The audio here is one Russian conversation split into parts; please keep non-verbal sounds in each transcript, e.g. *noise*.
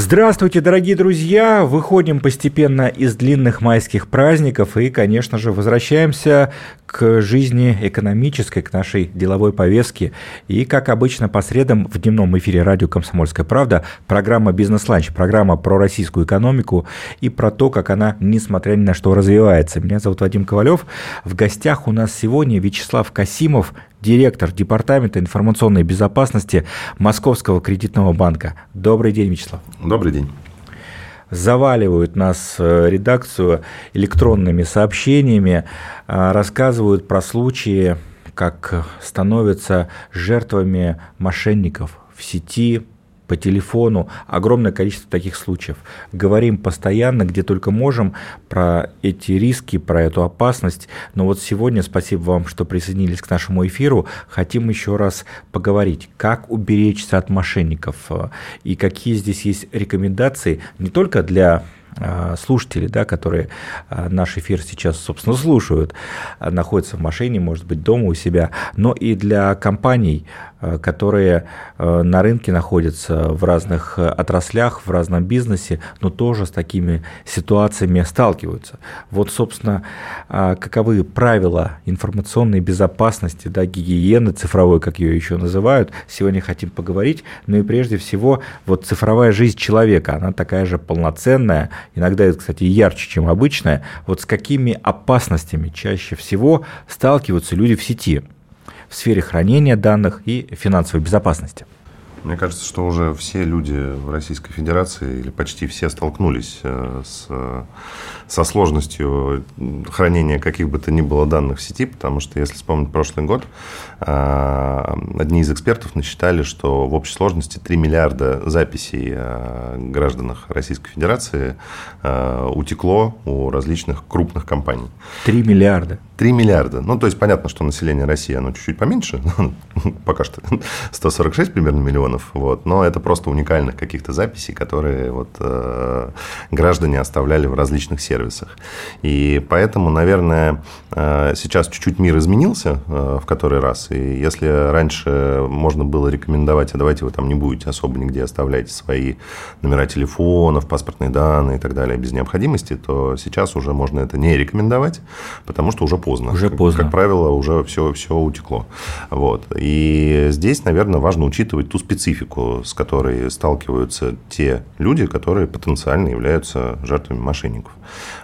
Здравствуйте, дорогие друзья! Выходим постепенно из длинных майских праздников и, конечно же, возвращаемся к жизни экономической, к нашей деловой повестке. И, как обычно, по средам в дневном эфире радио «Комсомольская правда» программа «Бизнес-ланч», программа про российскую экономику и про то, как она, несмотря ни на что, развивается. Меня зовут Вадим Ковалев. В гостях у нас сегодня Вячеслав Касимов, директор Департамента информационной безопасности Московского кредитного банка. Добрый день, Вячеслав. Добрый день. Заваливают нас э, редакцию электронными сообщениями, э, рассказывают про случаи, как становятся жертвами мошенников в сети, по телефону, огромное количество таких случаев. Говорим постоянно, где только можем, про эти риски, про эту опасность. Но вот сегодня, спасибо вам, что присоединились к нашему эфиру, хотим еще раз поговорить, как уберечься от мошенников э, и какие здесь есть рекомендации не только для слушатели, да, которые э, наш эфир сейчас, собственно, слушают, находятся в машине, может быть, дома у себя, но и для компаний, Э, которые э, на рынке находятся в разных э, отраслях, в разном бизнесе, но тоже с такими ситуациями сталкиваются. Вот, собственно, каковы правила информационной безопасности, да, гигиены цифровой, как ее еще называют, сегодня хотим поговорить. Ну и прежде всего, вот цифровая жизнь человека, она такая же полноценная, иногда это, кстати, ярче, чем обычная. Вот с какими опасностями чаще всего сталкиваются люди в сети? в сфере хранения данных и финансовой безопасности. Мне кажется, что уже все люди в Российской Федерации, или почти все, столкнулись э, с, со сложностью хранения каких бы то ни было данных в сети, потому что, если вспомнить прошлый год, э, одни из экспертов насчитали, что в общей сложности 3 миллиарда записей о гражданах Российской Федерации э, утекло у различных крупных компаний. 3 миллиарда? 3 миллиарда. Ну, то есть, понятно, что население России, оно чуть-чуть поменьше, *laughs* пока что 146 примерно миллионов, вот, но это просто уникальных каких-то записей, которые вот, э, граждане оставляли в различных сервисах. И поэтому, наверное, э, сейчас чуть-чуть мир изменился э, в который раз, и если раньше можно было рекомендовать, а давайте вы там не будете особо нигде оставлять свои номера телефонов, паспортные данные и так далее без необходимости, то сейчас уже можно это не рекомендовать, потому что уже поздно. Уже поздно. Как, правило, уже все, все утекло. Вот. И здесь, наверное, важно учитывать ту специфику, с которой сталкиваются те люди, которые потенциально являются жертвами мошенников.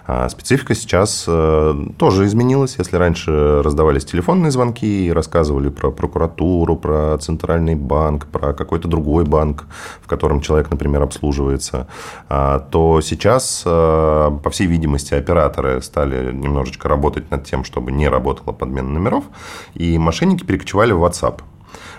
А специфика сейчас э, тоже изменилась. Если раньше раздавались телефонные звонки и рассказывали про прокуратуру, про центральный банк, про какой-то другой банк, в котором человек, например, обслуживается, а, то сейчас, э, по всей видимости, операторы стали немножечко работать над тем, чтобы не работала подмена номеров, и мошенники перекочевали в WhatsApp.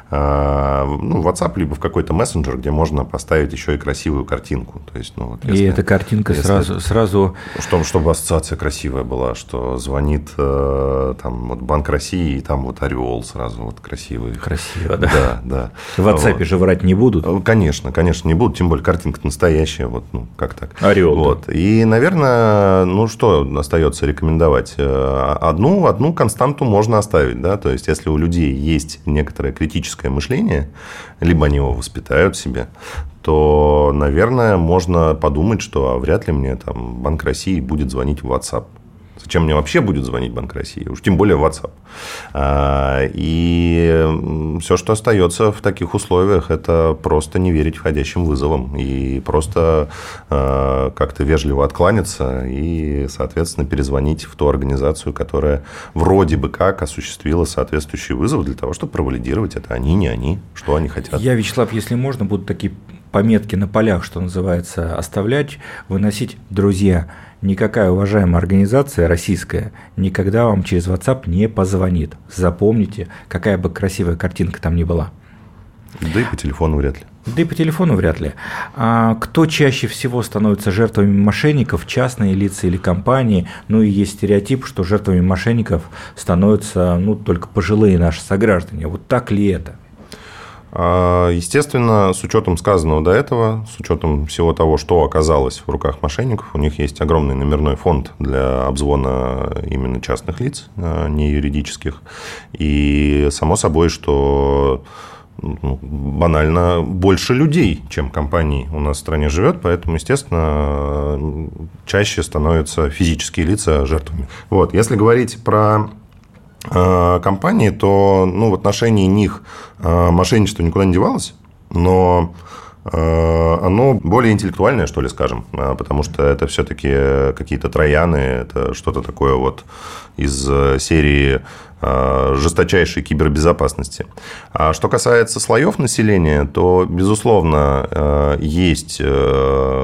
А, ну, в WhatsApp, либо в какой-то мессенджер, где можно поставить еще и красивую картинку. То есть, ну, вот если, и эта картинка если, сразу, сразу... Чтобы, чтобы ассоциация красивая была, что звонит э, там, вот Банк России, и там вот орел сразу вот красивый. Красиво, да. Да, да. В WhatsApp вот. же врать не будут? Э, конечно, конечно, не будут, тем более картинка настоящая, вот, ну, как так. Орел. Вот. Да. И, наверное, ну, что остается рекомендовать? Э, одну, одну константу можно оставить, да, то есть, если у людей есть некоторая критическая критическое мышление, либо они его воспитают в себе, то, наверное, можно подумать, что а вряд ли мне там Банк России будет звонить в WhatsApp. Зачем мне вообще будет звонить Банк России? Уж тем более WhatsApp. А, и все, что остается в таких условиях, это просто не верить входящим вызовам и просто а, как-то вежливо откланяться и, соответственно, перезвонить в ту организацию, которая вроде бы как осуществила соответствующий вызов для того, чтобы провалидировать это они, не они, что они хотят. Я, Вячеслав, если можно, буду такие пометки на полях, что называется, оставлять, выносить, друзья, никакая уважаемая организация российская никогда вам через WhatsApp не позвонит. Запомните, какая бы красивая картинка там ни была. Да и по телефону вряд ли. Да и по телефону вряд ли. А кто чаще всего становится жертвами мошенников, частные лица или компании? Ну и есть стереотип, что жертвами мошенников становятся ну, только пожилые наши сограждане. Вот так ли это? А, естественно, с учетом сказанного до этого, с учетом всего того, что оказалось в руках мошенников, у них есть огромный номерной фонд для обзвона именно частных лиц, а, не юридических. И само собой, что ну, банально больше людей, чем компаний у нас в стране живет, поэтому, естественно, чаще становятся физические лица жертвами. Вот, если говорить про компании, то ну, в отношении них э, мошенничество никуда не девалось, но э, оно более интеллектуальное, что ли, скажем, потому что это все-таки какие-то трояны, это что-то такое вот из серии жесточайшей кибербезопасности. А что касается слоев населения, то, безусловно, есть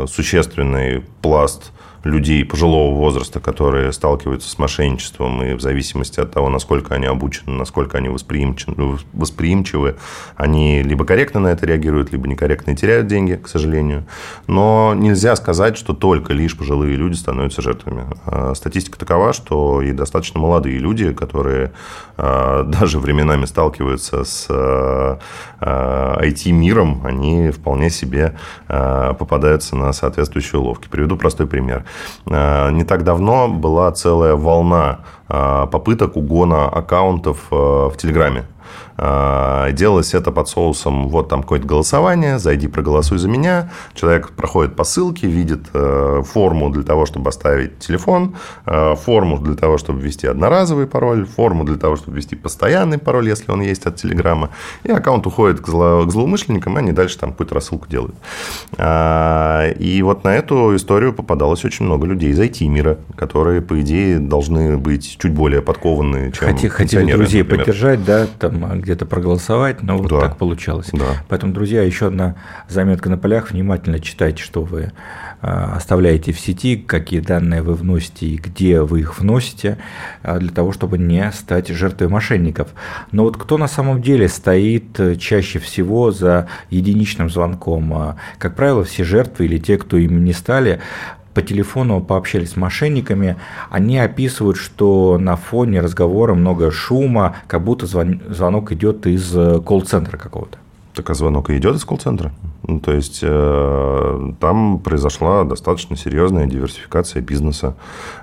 существенный пласт людей пожилого возраста, которые сталкиваются с мошенничеством, и в зависимости от того, насколько они обучены, насколько они восприимчивы, они либо корректно на это реагируют, либо некорректно и теряют деньги, к сожалению. Но нельзя сказать, что только лишь пожилые люди становятся жертвами. А статистика такова, что и достаточно молодые люди, которые а, даже временами сталкиваются с IT-миром, а, они вполне себе попадаются на соответствующие уловки. Приведу простой пример. Э, не так давно была целая волна э, попыток угона аккаунтов э, в Телеграме. А, делалось это под соусом, вот там какое-то голосование, зайди, проголосуй за меня. Человек проходит по ссылке, видит э, форму для того, чтобы оставить телефон, э, форму для того, чтобы ввести одноразовый пароль, форму для того, чтобы ввести постоянный пароль, если он есть от Телеграма. И аккаунт уходит к, зло, к злоумышленникам, и они дальше там какую-то рассылку делают. И вот на эту историю попадалось очень много людей из IT-мира, которые, по идее, должны быть чуть более подкованные, чем хотели друзей например. поддержать, да, там где-то проголосовать, но вот да. так получалось. Да. Поэтому, друзья, еще одна заметка на полях. Внимательно читайте, что вы а, оставляете в сети, какие данные вы вносите и где вы их вносите, а, для того, чтобы не стать жертвой мошенников. Но вот кто на самом деле стоит э, чаще всего за единичным звонком? А, как правило, все жертвы или те, кто им не стали, по телефону пообщались с мошенниками, они описывают, что на фоне разговора много шума, как будто звон, звонок идет из э, колл-центра какого-то. Так а звонок и идет из колл-центра? Ну, то есть э, там произошла достаточно серьезная диверсификация бизнеса.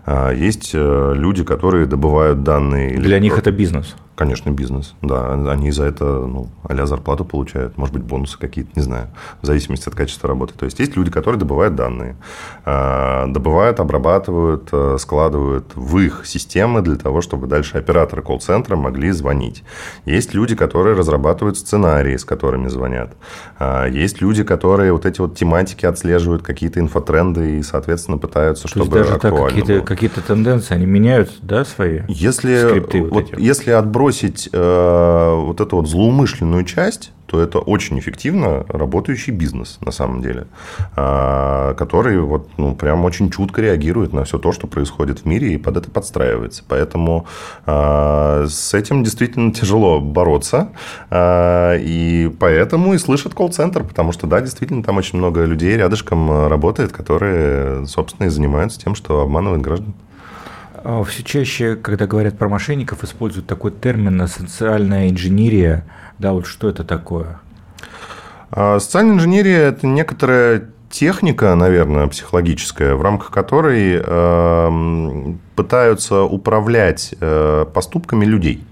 Э, есть э, люди, которые добывают данные. Для них это бизнес. Конечно, бизнес, да. Они за это, ну, а зарплату получают, может быть, бонусы какие-то, не знаю, в зависимости от качества работы. То есть, есть люди, которые добывают данные, а, добывают, обрабатывают, э, складывают в их системы для того, чтобы дальше операторы колл-центра могли звонить. Есть люди, которые разрабатывают сценарии, с которыми звонят. А, есть люди, которые вот эти вот тематики отслеживают, какие-то инфотренды и, соответственно, пытаются, То чтобы даже так какие-то, какие-то тенденции, они меняют, да, свои если, скрипты вот, вот эти? Если отбросить отбросить э, вот эту вот злоумышленную часть, то это очень эффективно работающий бизнес на самом деле, э, который вот, ну, прям очень чутко реагирует на все то, что происходит в мире и под это подстраивается. Поэтому э, с этим действительно тяжело бороться. Э, и поэтому и слышат колл-центр, потому что, да, действительно, там очень много людей рядышком работает, которые, собственно, и занимаются тем, что обманывают граждан. А, Все чаще, когда говорят про мошенников, используют такой термин «социальная инженерия». Да, вот что это такое? А, социальная инженерия – это некоторая техника, наверное, психологическая, в рамках которой э, пытаются управлять э, поступками людей.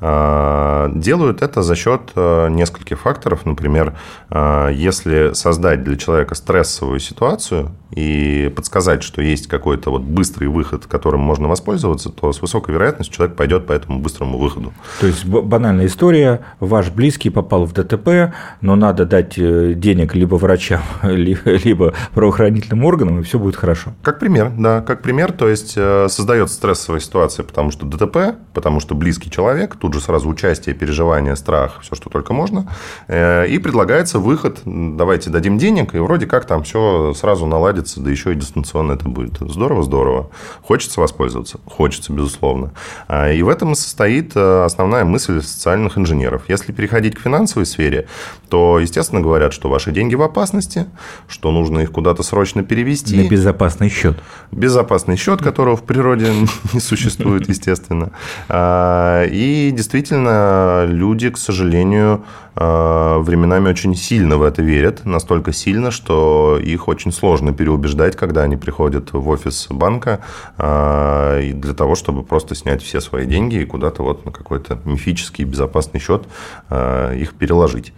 А, делают это за счет э, нескольких факторов. Например, а, если создать для человека стрессовую ситуацию и подсказать, что есть какой-то вот быстрый выход, которым можно воспользоваться, то с высокой вероятностью человек пойдет по этому быстрому выходу. То есть банальная история, ваш близкий попал в ДТП, но надо дать э, денег либо врачам, *laughs* либо правоохранительным органам, и все будет хорошо. Как пример, да, как пример, то есть э, создается стрессовая ситуация, потому что ДТП, потому что близкий человек, тут же сразу участие, переживание, страх, все, что только можно. Э, и предлагается выход, давайте дадим денег, и вроде как там все сразу наладится, да еще и дистанционно это будет. Здорово, здорово. Хочется воспользоваться? Хочется, безусловно. А, и в этом состоит э, основная мысль социальных инженеров. Если переходить к финансовой сфере, то, естественно, говорят, что ваши деньги в опасности, что нужно их куда-то срочно перевести. На безопасный счет. Безопасный счет, которого в природе *laughs* не существует, естественно. А, и действительно люди, к сожалению, э, временами очень сильно в это верят, настолько сильно, что их очень сложно переубеждать, когда они приходят в офис банка э, для того, чтобы просто снять все свои деньги и куда-то вот на какой-то мифический безопасный счет э, их переложить.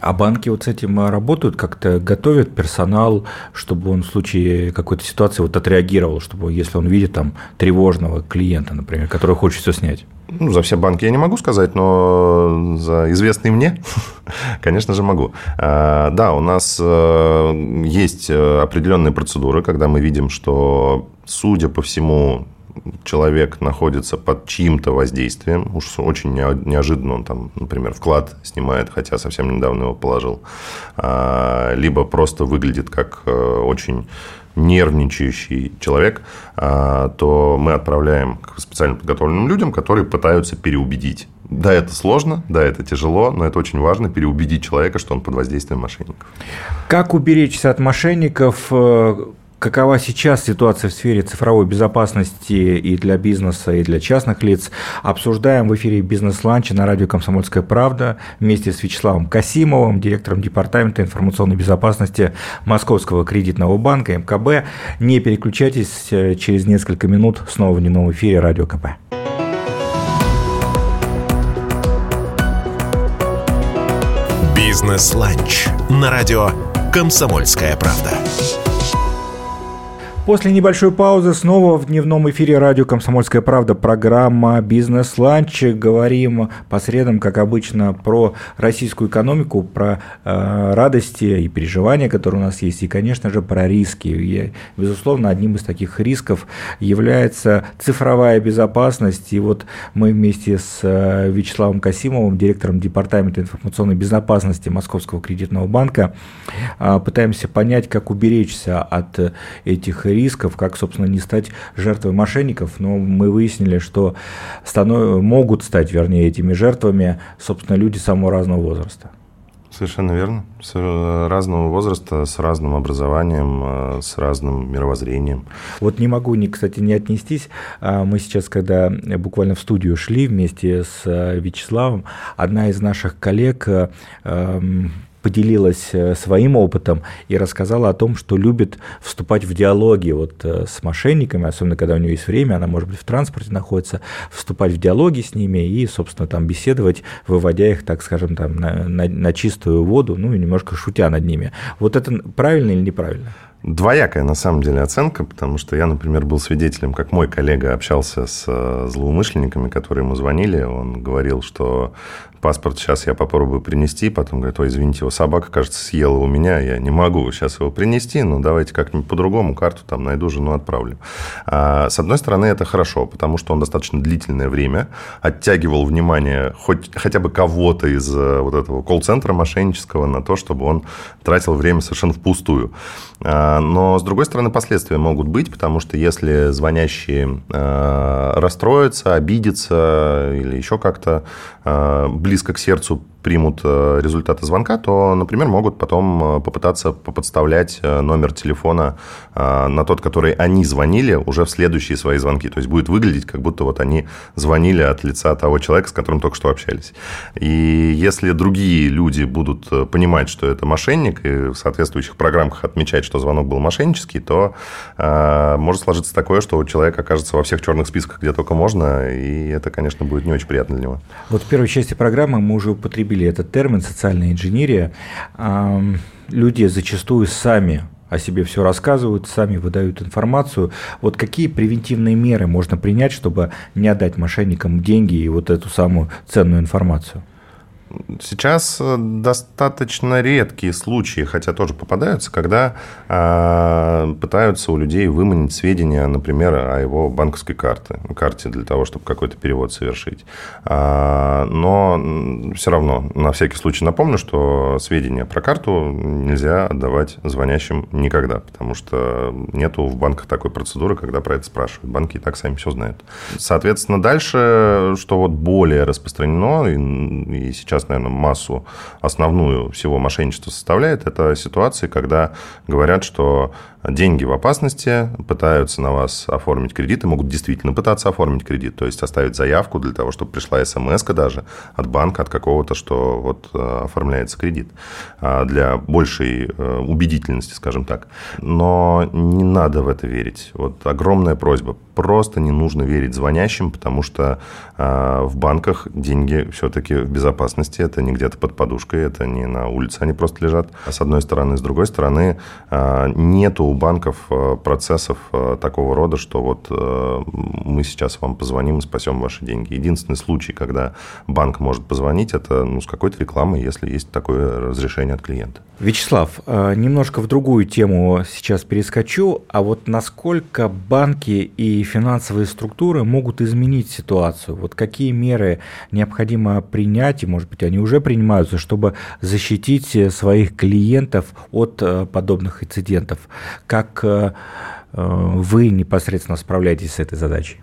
А банки вот с этим работают, как-то готовят персонал, чтобы он в случае какой-то ситуации вот отреагировал, чтобы если он видит там тревожного клиента, например, который хочет все снять? Ну, за все банки я не могу сказать, но за известные мне, *laughs* конечно же, могу. А, да, у нас э, есть э, определенные процедуры, когда мы видим, что, судя по всему, человек находится под чьим-то воздействием, уж очень неожиданно он там, например, вклад снимает, хотя совсем недавно его положил, а, либо просто выглядит как э, очень нервничающий человек, а, то мы отправляем к специально подготовленным людям, которые пытаются переубедить. Да, это сложно, да, это тяжело, но это очень важно переубедить человека, что он под воздействием мошенников. Как уберечься от мошенников? Э, Какова сейчас ситуация в сфере цифровой безопасности и для бизнеса, и для частных лиц? Обсуждаем в эфире «Бизнес-ланча» на радио «Комсомольская правда» вместе с Вячеславом Касимовым, директором Департамента информационной безопасности Московского кредитного банка МКБ. Не переключайтесь, через несколько минут снова в дневном эфире «Радио КП». «Бизнес-ланч» на радио «Комсомольская правда». После небольшой паузы снова в дневном эфире радио «Комсомольская правда» программа «Бизнес-ланч». Говорим по средам, как обычно, про российскую экономику, про э, радости и переживания, которые у нас есть, и, конечно же, про риски. И, безусловно, одним из таких рисков является цифровая безопасность. И вот мы вместе с э, Вячеславом Касимовым, директором Департамента информационной безопасности Московского кредитного банка, э, пытаемся понять, как уберечься от этих рисков рисков, как, собственно, не стать жертвой мошенников, но мы выяснили, что станов... могут стать, вернее, этими жертвами, собственно, люди самого разного возраста. Совершенно верно. С разного возраста, с разным образованием, э, с разным мировоззрением. Вот не могу, не, кстати, не отнестись. А мы сейчас, когда буквально в студию шли вместе с э, Вячеславом, одна из наших коллег э, эм, поделилась э, своим опытом и рассказала о том, что любит вступать в диалоги вот э, с мошенниками, особенно когда у нее есть время, она, может быть, в транспорте находится, вступать в диалоги с ними и, собственно, там беседовать, выводя их, так скажем, там, на, на, на чистую воду, ну и немножко шутя над ними. Вот это правильно или неправильно? Двоякая, на самом деле, оценка, потому что я, например, был свидетелем, как мой коллега общался с э, злоумышленниками, которые ему звонили. Он говорил, что паспорт сейчас я попробую принести, потом говорит, ой, извините, его собака, кажется, съела у меня, я не могу сейчас его принести, но давайте как-нибудь по-другому карту там найду, жену отправлю. А, с одной стороны, это хорошо, потому что он достаточно длительное время оттягивал внимание хоть, хотя бы кого-то из э, вот этого колл-центра мошеннического на то, чтобы он тратил время совершенно впустую. А, но, с другой стороны, последствия могут быть, потому что если звонящие а, расстроятся, обидятся или еще как-то а, близко к сердцу примут результаты звонка, то, например, могут потом попытаться поподставлять э, номер телефона на тот, который они звонили уже в следующие свои звонки. То есть будет выглядеть, как будто вот они звонили от лица того человека, с которым только что общались. И если другие люди будут понимать, что это мошенник, и в соответствующих программах отмечать, что звонок был мошеннический, то может сложиться такое, что человек окажется во всех черных списках, где только можно, и это, конечно, будет не очень приятно для него. Вот в первой части программы мы уже употребили этот термин социальная инженерия, люди зачастую сами о себе все рассказывают, сами выдают информацию. Вот какие превентивные меры можно принять, чтобы не отдать мошенникам деньги и вот эту самую ценную информацию? Сейчас э, достаточно редкие случаи, хотя тоже попадаются, когда э, пытаются у людей выманить сведения, например, о его банковской карте, карте для того, чтобы какой-то перевод совершить. Э, но все равно, на всякий случай напомню, что сведения про карту нельзя отдавать звонящим никогда, потому что нету в банках такой процедуры, когда про это спрашивают. Банки и так сами все знают. Соответственно, дальше, что вот более распространено, и, и сейчас сейчас, наверное, массу основную всего мошенничества составляет, это ситуации, когда говорят, что деньги в опасности, пытаются на вас оформить кредит и могут действительно пытаться оформить кредит, то есть оставить заявку для того, чтобы пришла смс даже от банка, от какого-то, что вот э, оформляется кредит а, для большей э, убедительности, скажем так. Но не надо в это верить. Вот огромная просьба. Просто не нужно верить звонящим, потому что а, в банках деньги все-таки в безопасности. Это не где-то под подушкой, это не на улице они просто лежат. С одной стороны. С другой стороны, а, нету у банков э, процессов такого рода, что вот мы сейчас вам позвоним и спасем ваши деньги. Единственный случай, когда банк может позвонить, это ну, с какой-то рекламой, если есть такое разрешение от клиента. Вячеслав, немножко в другую тему сейчас перескочу. А вот насколько банки и финансовые структуры могут изменить ситуацию? Вот какие меры необходимо принять, и, может быть, они уже принимаются, чтобы защитить своих клиентов от подобных инцидентов? Как э, э, вы непосредственно справляетесь с этой задачей?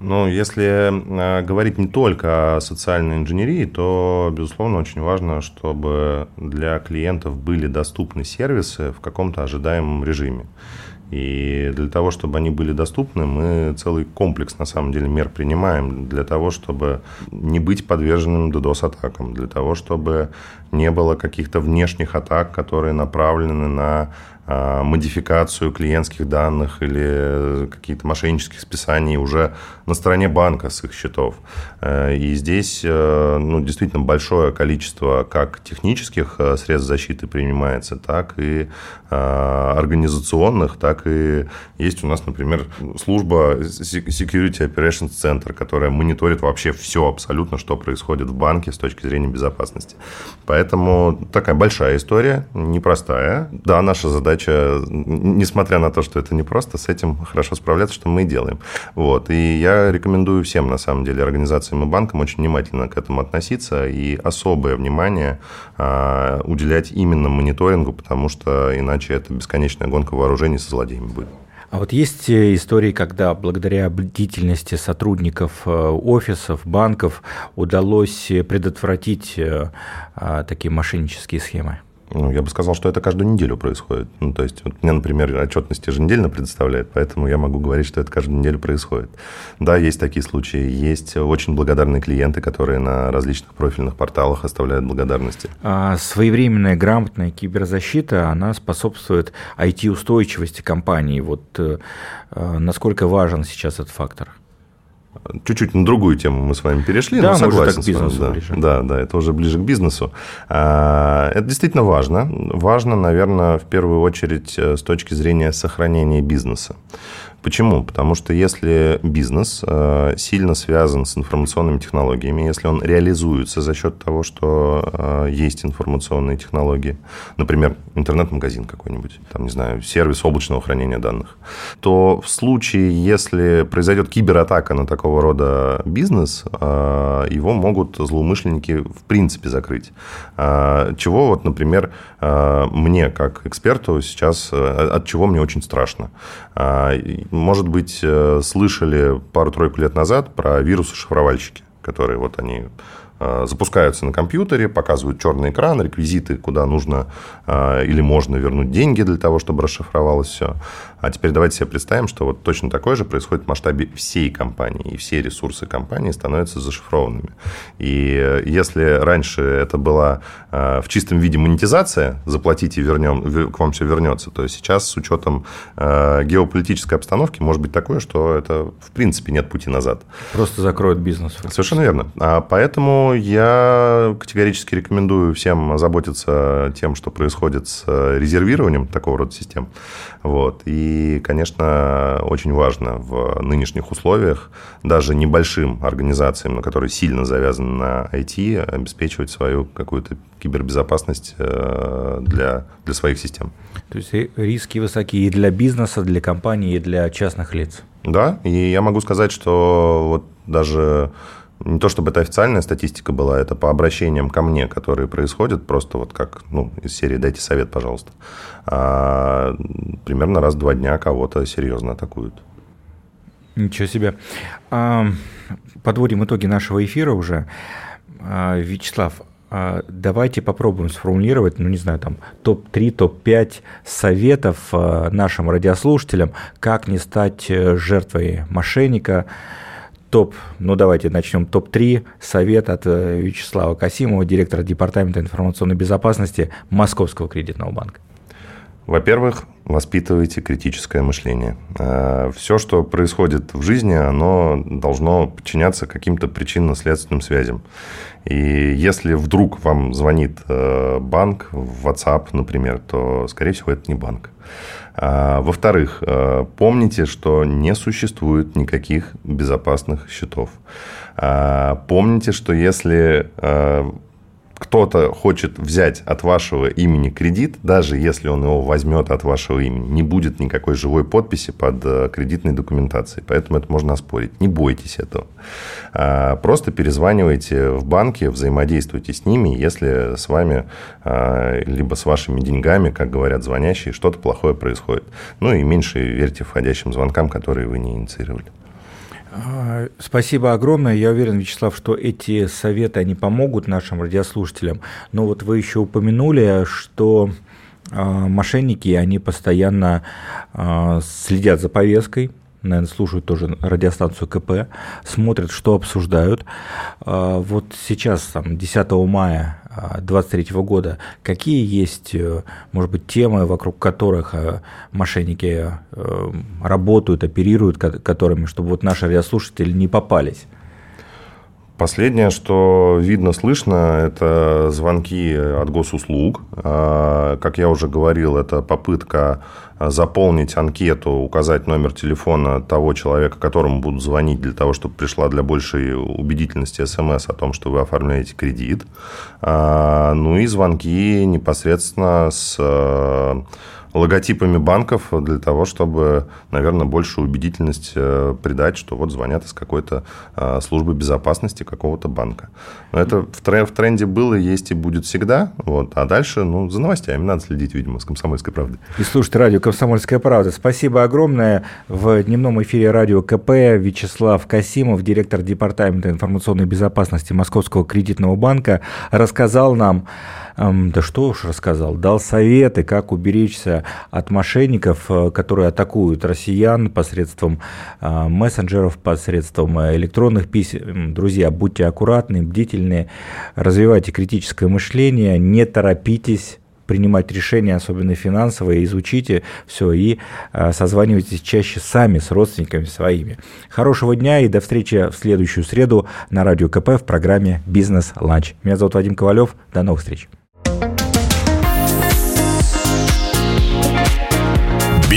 Ну, если э, говорить не только о социальной инженерии, то, безусловно, очень важно, чтобы для клиентов были доступны сервисы в каком-то ожидаемом режиме. И для того, чтобы они были доступны, мы целый комплекс, на самом деле, мер принимаем для того, чтобы не быть подверженным DDoS-атакам, для того, чтобы не было каких-то внешних атак, которые направлены на модификацию клиентских данных или какие-то мошеннических списаний уже на стороне банка с их счетов. Э, и здесь э, ну, действительно большое количество как технических э, средств защиты принимается, так и организационных, так и есть у нас, например, служба Security Operations Center, которая мониторит вообще все абсолютно, что происходит в банке с точки зрения безопасности. Поэтому такая большая история, непростая. Да, наша задача задача, несмотря на то, что это непросто, с этим хорошо справляться, что мы и делаем. Вот. И я рекомендую всем, на самом деле, организациям и банкам очень внимательно к этому относиться и особое внимание а, уделять именно мониторингу, потому что иначе это бесконечная гонка вооружений со злодеями будет. А вот есть э, истории, когда благодаря бдительности сотрудников э, офисов, банков удалось предотвратить э, а, такие мошеннические схемы? Ну, я бы сказал, что это каждую неделю происходит. Ну, то есть, вот мне, например, отчетность еженедельно предоставляет, поэтому я могу говорить, что это каждую неделю происходит. Да, есть такие случаи. Есть очень благодарные клиенты, которые на различных профильных порталах оставляют благодарности. А своевременная, грамотная киберзащита, она способствует IT-устойчивости компании. Вот э, э, насколько важен сейчас этот фактор? Чуть-чуть на другую тему мы с вами перешли, да, но согласен к бизнесу с вами. Ближе. Да, да, это уже ближе к бизнесу. А, это действительно важно. Важно, наверное, в первую очередь э, с точки зрения сохранения бизнеса. Почему? Потому что если бизнес э, сильно связан с информационными технологиями, если он реализуется за счет того, что э, есть информационные технологии, например, интернет-магазин какой-нибудь, там, не знаю, сервис облачного хранения данных, то в случае, если произойдет кибератака на такого рода бизнес, э, его могут злоумышленники в принципе закрыть. Чего вот, например, мне как эксперту сейчас, от чего мне очень страшно может быть, э, слышали пару-тройку лет назад про вирусы-шифровальщики, которые вот они запускаются на компьютере, показывают черный экран, реквизиты, куда нужно э, или можно вернуть деньги для того, чтобы расшифровалось все. А теперь давайте себе представим, что вот точно такое же происходит в масштабе всей компании, и все ресурсы компании становятся зашифрованными. И если раньше это была э, в чистом виде монетизация, заплатите, вернем, к вам все вернется, то сейчас с учетом э, геополитической обстановки может быть такое, что это в принципе нет пути назад. Просто закроют бизнес. Совершенно верно. А поэтому я категорически рекомендую всем озаботиться тем, что происходит с резервированием такого рода систем. Вот. И, конечно, очень важно в нынешних условиях даже небольшим организациям, на которые сильно завязаны на IT, обеспечивать свою какую-то кибербезопасность э, для, для своих систем. То есть риски высокие и для бизнеса, для компании, и для частных лиц. Да, и я могу сказать, что вот даже не то чтобы это официальная статистика была, это по обращениям ко мне, которые происходят, просто вот как ну, из серии «дайте совет, пожалуйста». А, примерно раз в два дня кого-то серьезно атакуют. Ничего себе. А, подводим итоги нашего эфира уже. А, Вячеслав, а, давайте попробуем сформулировать, ну не знаю, там топ-3, топ-5 советов нашим радиослушателям, как не стать э, жертвой мошенника. Топ, ну давайте начнем топ-3 совет от э, Вячеслава Касимова, директора Департамента информационной безопасности Московского кредитного банка. Во-первых, воспитывайте критическое мышление. Э, Все, что происходит в жизни, оно должно подчиняться каким-то причинно-следственным связям. И если вдруг вам звонит э, банк в WhatsApp, например, то, скорее всего, это не банк. А, во-вторых, э, помните, что не существует никаких безопасных счетов. Помните, что если кто-то хочет взять от вашего имени кредит, даже если он его возьмет от вашего имени, не будет никакой живой подписи под э, кредитной документацией. Поэтому это можно оспорить. Не бойтесь этого. А, просто перезванивайте в банки, взаимодействуйте с ними, если с вами, а, либо с вашими деньгами, как говорят звонящие, что-то плохое происходит. Ну и меньше верьте входящим звонкам, которые вы не инициировали. А, спасибо огромное. Я уверен, Вячеслав, что эти советы, они помогут нашим радиослушателям. Но вот вы еще упомянули, что а, мошенники, они постоянно а, следят за повесткой, наверное, слушают тоже радиостанцию КП, смотрят, что обсуждают. Вот сейчас, там, 10 мая 2023 года, какие есть, э, может быть, темы, вокруг которых э, мошенники э, работают, оперируют, которыми, чтобы вот наши радиослушатели не попались? Последнее, что видно, слышно, это звонки от госуслуг. А, как я уже говорил, это попытка заполнить анкету, указать номер телефона того человека, которому будут звонить для того, чтобы пришла для большей убедительности смс о том, что вы оформляете кредит. А, ну и звонки непосредственно с логотипами банков для того, чтобы, наверное, большую убедительность э, придать, что вот звонят из какой-то э, службы безопасности какого-то банка. Но это в тренде было, есть и будет всегда. Вот. А дальше, ну, за новостями надо следить, видимо, с «Комсомольской правдой». И слушать радио «Комсомольская правда». Спасибо огромное. В дневном эфире радио КП Вячеслав Касимов, директор Департамента информационной безопасности Московского кредитного банка, рассказал нам, да что уж рассказал, дал советы, как уберечься от мошенников, э, которые атакуют россиян посредством э, мессенджеров, посредством э, электронных писем. Друзья, будьте аккуратны, бдительны, развивайте критическое мышление, не торопитесь принимать решения, особенно финансовые, изучите все и созванивайтесь чаще сами с родственниками своими. Хорошего дня и до встречи в следующую среду на Радио КП в программе «Бизнес-ланч». Меня зовут Вадим Ковалев. До новых встреч.